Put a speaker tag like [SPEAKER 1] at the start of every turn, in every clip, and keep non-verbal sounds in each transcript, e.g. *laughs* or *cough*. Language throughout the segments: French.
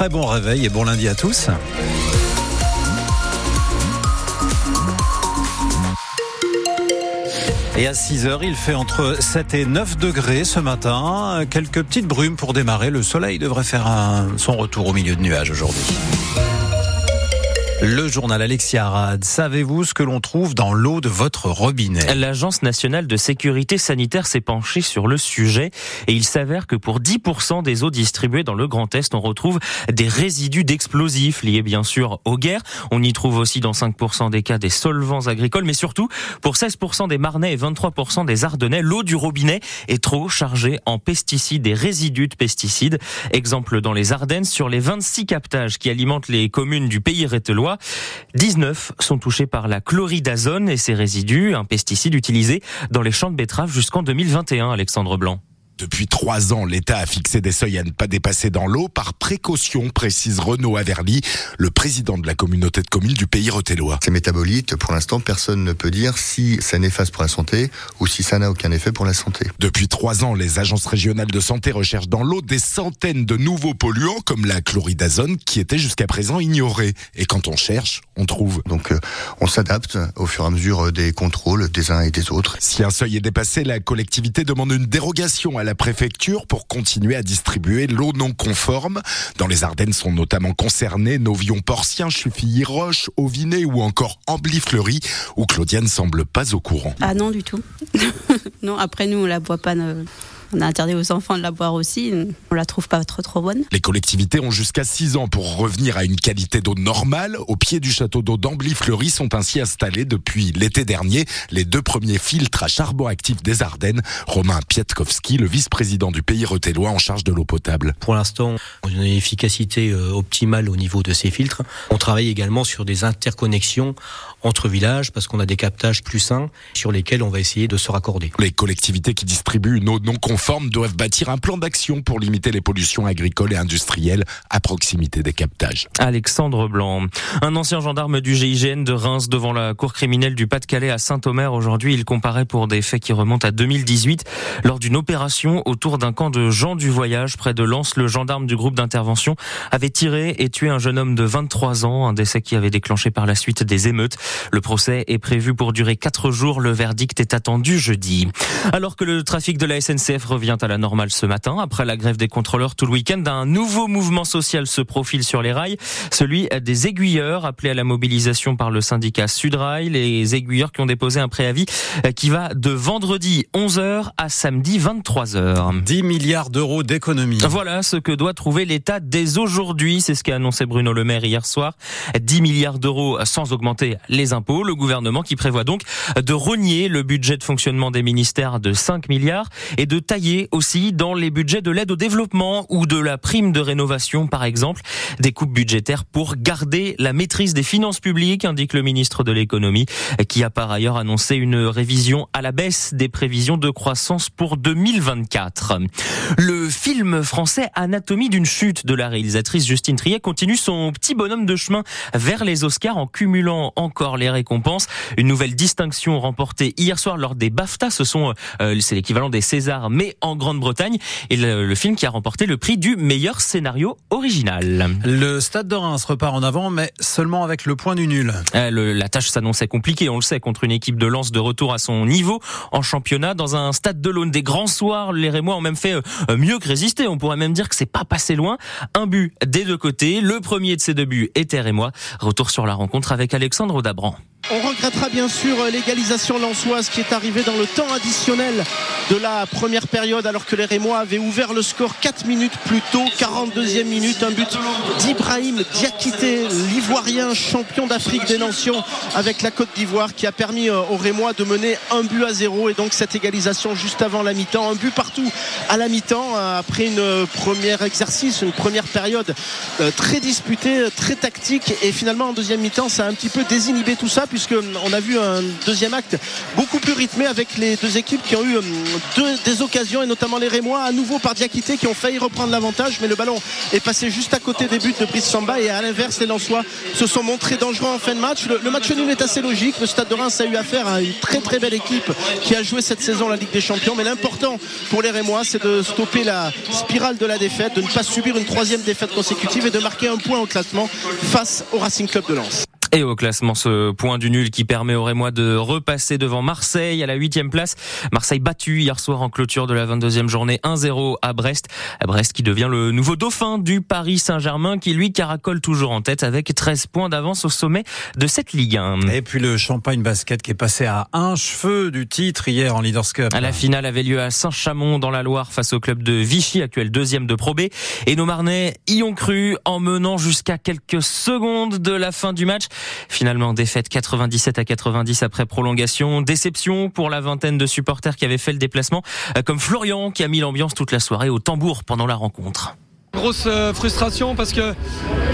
[SPEAKER 1] très bon réveil et bon lundi à tous. Et à 6 heures, il fait entre 7 et 9 degrés ce matin. Quelques petites brumes pour démarrer. Le soleil devrait faire son retour au milieu de nuages aujourd'hui. Le journal Alexia Arad. Savez-vous ce que l'on trouve dans l'eau de votre robinet?
[SPEAKER 2] L'Agence nationale de sécurité sanitaire s'est penchée sur le sujet et il s'avère que pour 10% des eaux distribuées dans le Grand Est, on retrouve des résidus d'explosifs liés bien sûr aux guerres. On y trouve aussi dans 5% des cas des solvants agricoles, mais surtout pour 16% des Marnais et 23% des Ardennais, l'eau du robinet est trop chargée en pesticides et résidus de pesticides. Exemple dans les Ardennes, sur les 26 captages qui alimentent les communes du pays rételois, 19 sont touchés par la chloridazone et ses résidus, un pesticide utilisé dans les champs de betteraves jusqu'en 2021, Alexandre Blanc.
[SPEAKER 3] Depuis trois ans, l'État a fixé des seuils à ne pas dépasser dans l'eau par précaution, précise Renaud Averly, le président de la communauté de communes du pays rotellois.
[SPEAKER 4] Ces métabolites, pour l'instant, personne ne peut dire si ça néfaste pour la santé ou si ça n'a aucun effet pour la santé.
[SPEAKER 3] Depuis trois ans, les agences régionales de santé recherchent dans l'eau des centaines de nouveaux polluants comme la chloridazone qui étaient jusqu'à présent ignorés. Et quand on cherche, on trouve.
[SPEAKER 4] Donc euh, on s'adapte au fur et à mesure des contrôles des uns et des autres.
[SPEAKER 3] Si un seuil est dépassé, la collectivité demande une dérogation à la la préfecture pour continuer à distribuer l'eau non conforme. Dans les Ardennes sont notamment concernés Novion Porcien, Chuffilly Roche, Auvinet ou encore Ambly-Fleury, où Claudiane semble pas au courant.
[SPEAKER 5] Ah non du tout. *laughs* non, après nous on la boit pas. On a interdit aux enfants de la boire aussi. On la trouve pas trop trop bonne.
[SPEAKER 3] Les collectivités ont jusqu'à 6 ans pour revenir à une qualité d'eau normale. Au pied du château d'eau d'Ambly-Fleury sont ainsi installés depuis l'été dernier les deux premiers filtres à charbon actif des Ardennes. Romain Pietkowski, le vice-président du pays retellois en charge de l'eau potable.
[SPEAKER 6] Pour l'instant, on a une efficacité euh, optimale au niveau de ces filtres. On travaille également sur des interconnexions entre villages parce qu'on a des captages plus sains sur lesquels on va essayer de se raccorder.
[SPEAKER 3] Les collectivités qui distribuent une eau non conforme forme doivent bâtir un plan d'action pour limiter les pollutions agricoles et industrielles à proximité des captages.
[SPEAKER 2] Alexandre Blanc, un ancien gendarme du GIGN de Reims devant la cour criminelle du Pas-de-Calais à Saint-Omer. Aujourd'hui, il comparait pour des faits qui remontent à 2018 lors d'une opération autour d'un camp de gens du voyage près de Lens. Le gendarme du groupe d'intervention avait tiré et tué un jeune homme de 23 ans, un décès qui avait déclenché par la suite des émeutes. Le procès est prévu pour durer quatre jours. Le verdict est attendu jeudi. Alors que le trafic de la SNCF revient à la normale ce matin. Après la grève des contrôleurs tout le week-end, un nouveau mouvement social se profile sur les rails, celui des aiguilleurs appelés à la mobilisation par le syndicat Sudrail. Les aiguilleurs qui ont déposé un préavis qui va de vendredi 11h à samedi 23h.
[SPEAKER 1] 10 milliards d'euros d'économies.
[SPEAKER 2] Voilà ce que doit trouver l'État dès aujourd'hui. C'est ce qu'a annoncé Bruno Le Maire hier soir. 10 milliards d'euros sans augmenter les impôts. Le gouvernement qui prévoit donc de rogner le budget de fonctionnement des ministères de 5 milliards et de tailler aussi dans les budgets de l'aide au développement ou de la prime de rénovation, par exemple. Des coupes budgétaires pour garder la maîtrise des finances publiques, indique le ministre de l'économie, qui a par ailleurs annoncé une révision à la baisse des prévisions de croissance pour 2024. Le film français Anatomie d'une chute de la réalisatrice Justine Triet continue son petit bonhomme de chemin vers les Oscars en cumulant encore les récompenses. Une nouvelle distinction remportée hier soir lors des BAFTA. Ce sont, euh, c'est l'équivalent des Césars, mais en Grande-Bretagne et le, film qui a remporté le prix du meilleur scénario original.
[SPEAKER 1] Le Stade de Reims repart en avant, mais seulement avec le point du nul.
[SPEAKER 2] Euh, la tâche s'annonçait compliquée, on le sait, contre une équipe de Lens de retour à son niveau en championnat. Dans un stade de l'Aune des grands soirs, les Rémois ont même fait euh, mieux que résister. On pourrait même dire que c'est pas passé loin. Un but des deux côtés. Le premier de ces deux buts était Rémois. Retour sur la rencontre avec Alexandre Dabran.
[SPEAKER 7] On regrettera bien sûr l'égalisation lançoise qui est arrivée dans le temps additionnel de la première période alors que les Rémois avaient ouvert le score 4 minutes plus tôt, 42e minute, un but d'Ibrahim Diakité, l'ivoirien champion d'Afrique des Nations avec la Côte d'Ivoire qui a permis euh, aux Rémois de mener un but à zéro. Et donc cette égalisation juste avant la mi-temps, un but partout à la mi-temps euh, après une première exercice, une première période euh, très disputée, très tactique. Et finalement en deuxième mi-temps ça a un petit peu désinhibé tout ça puisqu'on a vu un deuxième acte beaucoup plus rythmé avec les deux équipes qui ont eu deux, des occasions et notamment les Rémois à nouveau par Diakité qui ont failli reprendre l'avantage mais le ballon est passé juste à côté des buts de Brice Samba et à l'inverse les Lensois se sont montrés dangereux en fin de match. Le, match nul est assez logique. Le Stade de Reims a eu affaire à une très très belle équipe qui a joué cette saison la Ligue des Champions mais l'important pour les Rémois c'est de stopper la spirale de la défaite, de ne pas subir une troisième défaite consécutive et de marquer un point au classement face au Racing Club de Lens.
[SPEAKER 2] Et au classement, ce point du nul qui permet aux Rémois de repasser devant Marseille à la huitième place. Marseille battu hier soir en clôture de la 22e journée 1-0 à Brest. Brest qui devient le nouveau dauphin du Paris Saint-Germain qui lui caracole toujours en tête avec 13 points d'avance au sommet de cette Ligue 1.
[SPEAKER 1] Et puis le Champagne Basket qui est passé à un cheveu du titre hier en Leaders Cup.
[SPEAKER 2] La finale avait lieu à Saint-Chamond dans la Loire face au club de Vichy, actuel deuxième de Pro B. Et nos Marnais y ont cru en menant jusqu'à quelques secondes de la fin du match. Finalement, défaite 97 à 90 après prolongation. Déception pour la vingtaine de supporters qui avaient fait le déplacement, euh, comme Florian qui a mis l'ambiance toute la soirée au tambour pendant la rencontre.
[SPEAKER 8] Grosse euh, frustration parce que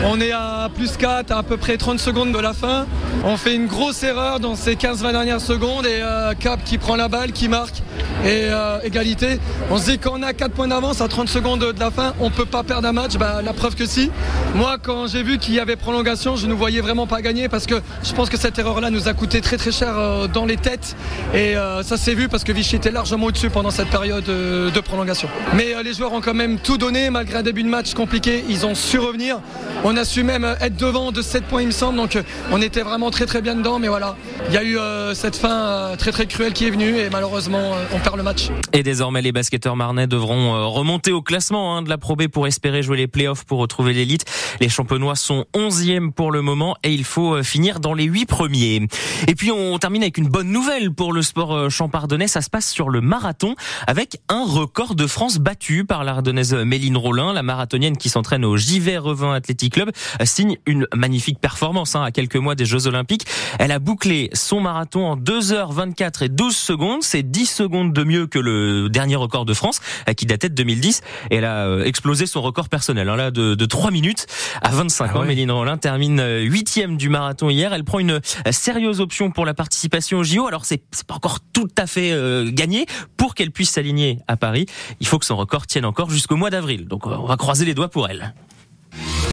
[SPEAKER 8] on est à plus 4 à à peu près 30 secondes de la fin. On fait une grosse erreur dans ces 15-20 dernières secondes et euh, Cap qui prend la balle, qui marque et euh, égalité. On se dit qu'on a 4 points d'avance à 30 secondes de la fin, on peut pas perdre un match. Bah, la preuve que si. Moi quand j'ai vu qu'il y avait prolongation, je ne voyais vraiment pas gagner parce que je pense que cette erreur-là nous a coûté très très cher dans les têtes et ça s'est vu parce que Vichy était largement au-dessus pendant cette période de prolongation. Mais les joueurs ont quand même tout donné malgré un début match compliqué, ils ont su revenir. On a su même être devant de 7 points, il me semble. Donc on était vraiment très très bien dedans. Mais voilà, il y a eu euh, cette fin euh, très très cruelle qui est venue et malheureusement euh, on perd le match.
[SPEAKER 2] Et désormais les basketteurs marnais devront remonter au classement hein, de la Pro B pour espérer jouer les playoffs pour retrouver l'élite. Les champenois sont 11e pour le moment et il faut finir dans les 8 premiers. Et puis on termine avec une bonne nouvelle pour le sport champardonnais. Ça se passe sur le marathon avec un record de France battu par l'Ardennaise Méline Rollin. La marathonienne qui s'entraîne au JV Revin Athletic Club signe une magnifique performance hein, à quelques mois des Jeux Olympiques. Elle a bouclé son marathon en 2h24 et 12 secondes. C'est 10 secondes de mieux que le dernier record de France euh, qui datait de 2010. Et elle a euh, explosé son record personnel hein, là de, de 3 minutes à 25 ah ans. Méline Rollin termine euh, huitième du marathon hier. Elle prend une sérieuse option pour la participation au JO. Alors c'est pas encore tout à fait gagné pour qu'elle puisse s'aligner à Paris. Il faut que son record tienne encore jusqu'au mois d'avril. Donc on va croiser les doigts pour elle.